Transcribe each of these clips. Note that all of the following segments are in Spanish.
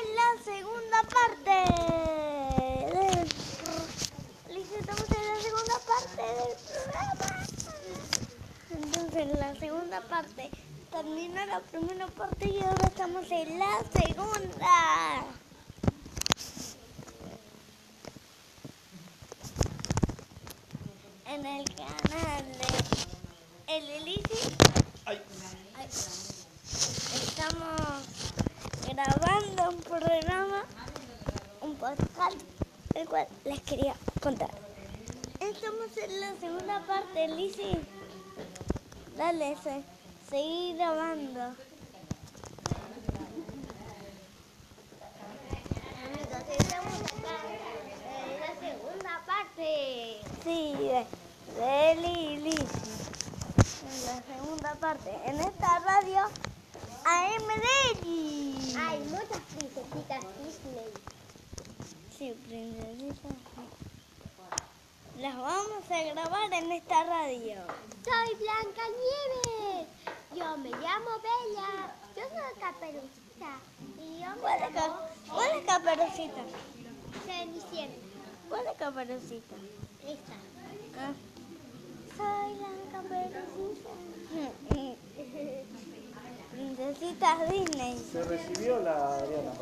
en la segunda parte. Listo, estamos en la segunda parte del programa. Entonces, en la segunda parte termina la primera parte y ahora estamos en la segunda. En el canal de El Elise. Estamos grabando un programa, un podcast, el cual les quería contar. Estamos en la segunda parte, Lizzy. Dale, se, seguí grabando. Amigos, estamos en la segunda parte. Sí, de, de. En la segunda parte. En esta radio AMD. Hay muchas princesitas Disney. Sí, princesitas. Las vamos a grabar en esta radio. Soy Blanca Nieves. Yo me llamo Bella. Yo soy Caperucita. Y yo ¿Cuál ca- llamo cuál es Caperucita? Cenicienta. ¿Cuál es Caperucita? Esta. Ah. Soy la Caperucita. Princesitas Disney. Se recibió la Adriana.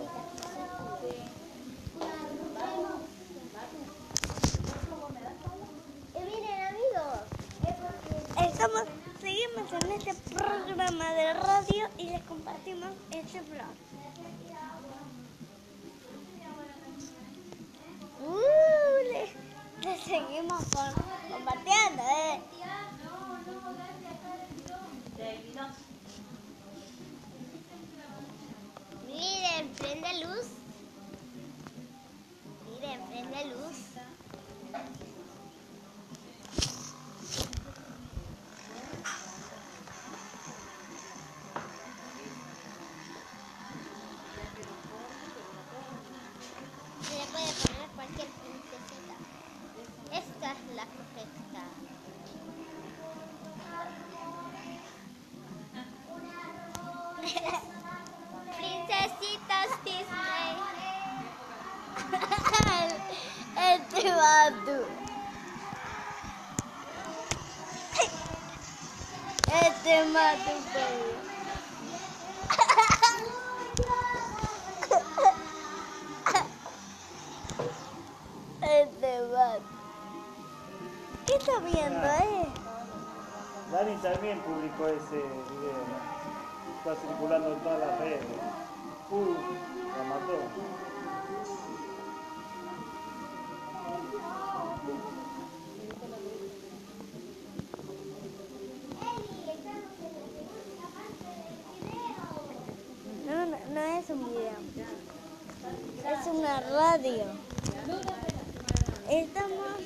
Y miren amigos. Estamos, seguimos en este programa de radio y les compartimos este blog. Uh, le, le seguimos con- compartiendo, ¿eh? Luz. Miren, prende luz. Este mato. Este vato. ¿Qué está viendo, eh? Dani también publicó ese video. Está circulando en todas las redes. Uh, la mató. Radio. Estamos...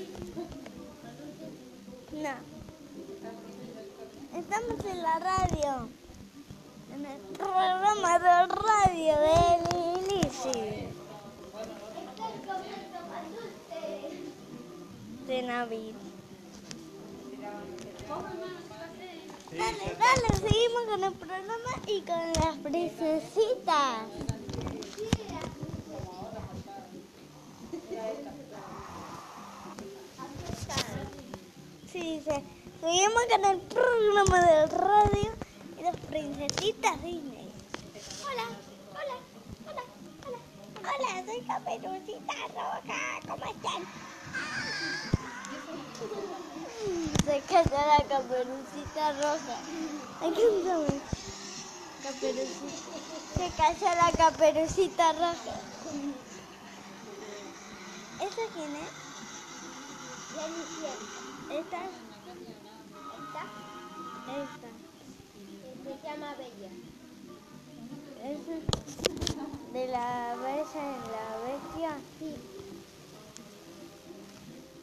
No. Estamos en la radio. En el programa de radio de Lizzy. De Navid. Dale, dale, seguimos con el programa y con las princesitas. Dice, seguimos con el programa de radio y las princesitas Disney. Hola, hola, hola, hola. Hola, soy Caperucita Roja, ¿cómo están? Se calla la caperucita roja. Aquí estamos. Caperucita. Se calla la caperucita roja. ¿Esta quién es? Cenicienta. Esta. Esta Esta. se llama Bella. Esa. De la bella en la bestia. Sí.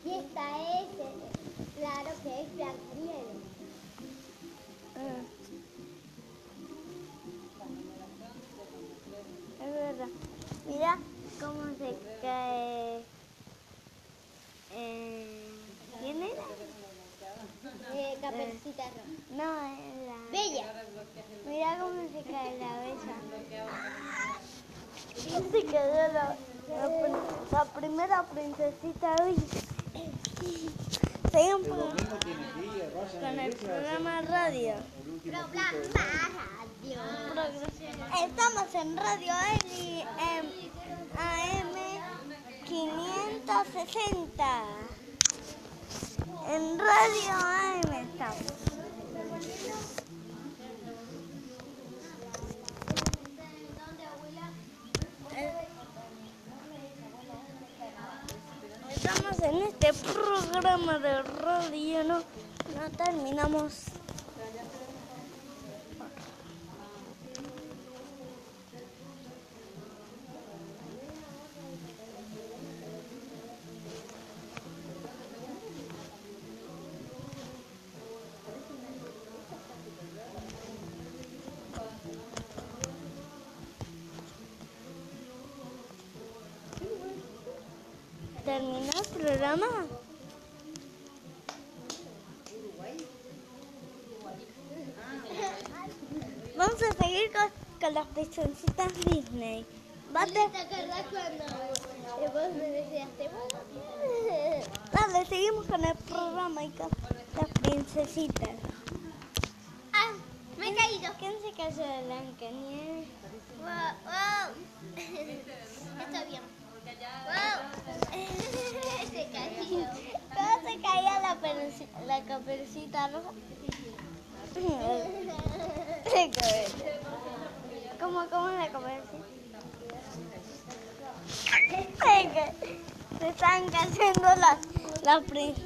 Y esta es, claro que es Blancanieves. Se quedó la, la, primera princesita hoy. Seguimos El con, el programa radio. Programa radio. Estamos en Radio Eli en AM 560. En Radio AM estamos. En este programa de radio, no, no terminamos. ¿Terminó el programa? Vamos a seguir con, con las princesitas Disney. Va a ¿Te acordás cuando vos me decías, te voy Dale, seguimos con el programa y con las princesitas. Ah, me he caído. ¿Quién se cayó de Blancanieves? Wow, wow. Está bien. Wow. Se cayó. ¿Cómo se caía la, peluci- la caperucita roja? ¿Cómo, cómo la caperucita? Se están cayendo las, las princesas.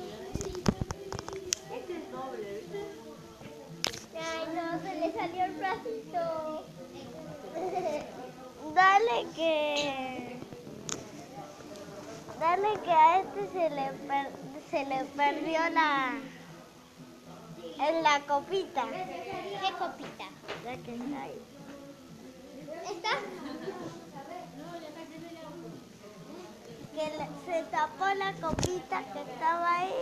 Ay, no, se le salió el bracito. Dale que. Dale que a este se le, per- se le perdió la. En la copita. ¿Qué copita? Ya que está ahí. ¿Esta? Que le- se tapó la copita que estaba ahí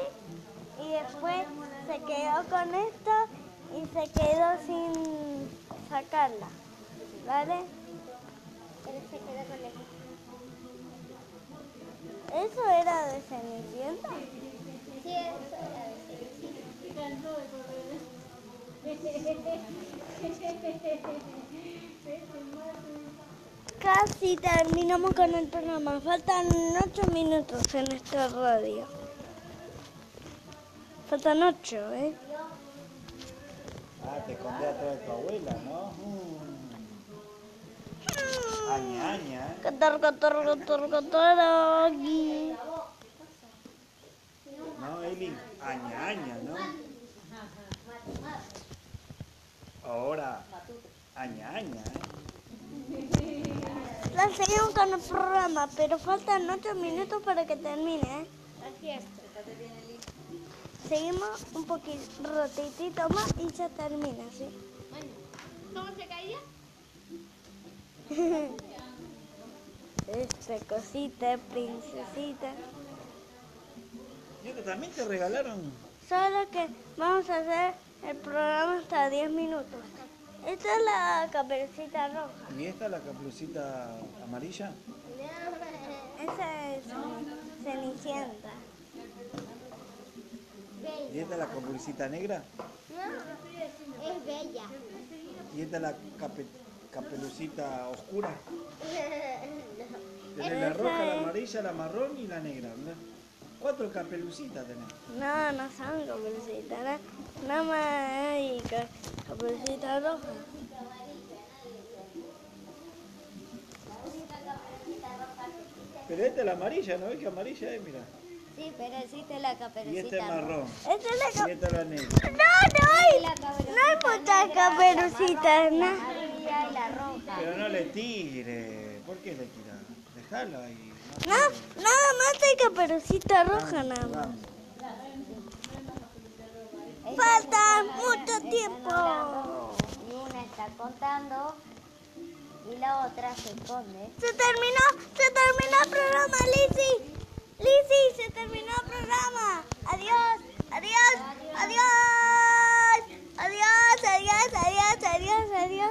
y después se quedó con esto y se quedó sin sacarla. ¿Vale? Pero se quedó con el... ¿Eso era de Cenicienta? Sí, eso era de Casi terminamos con el programa. Faltan ocho minutos en nuestra radio. Faltan ocho, ¿eh? Ah, te escondés atrás de tu abuela, ¿no? Mm. ¿Eh? Cotor, cotor, cotor, cotorogi. No, Eli, aña, aña, ¿no? Ahora, aña, aña, ¿eh? La seguimos con el programa, pero faltan ocho minutos para que termine, ¿eh? Así es. Seguimos un poquito, ratitito más y ya termina, ¿sí? Bueno, ¿cómo se caía? Esta cosita, princesita. Yo que también te regalaron. Solo que vamos a hacer el programa hasta 10 minutos. Esta es la caperucita roja. ¿Y esta la caperucita amarilla? Esa es Ceni- Cenicienta. ¿Y esta la caperucita negra? No, es bella. ¿Y esta la cape- caperucita oscura? Tenés la roja, la amarilla, la marrón y la negra, ¿verdad? Cuatro caperucitas tenés. No, no son caperucitas, ¿no? nada más hay ca- caperucita roja. Pero esta es la amarilla, ¿no ves que amarilla es? Mira. Sí, pero existe la Y caperucita. esta es marrón. Esta es la Y esta es la negra. No, no hay, no hay muchas caperucitas, ¿no? Amarilla y la roja. Pero no le tire. ¿Por qué le tiras? Déjalo ahí. No, nada más hay caperucita roja, nada más. Falta mucho tiempo. Y una está contando y la otra se esconde. Se terminó, se terminó el programa, Lizzy. Lizzy, se terminó el programa. Adiós, adiós, adiós. Adiós, adiós, adiós, adiós.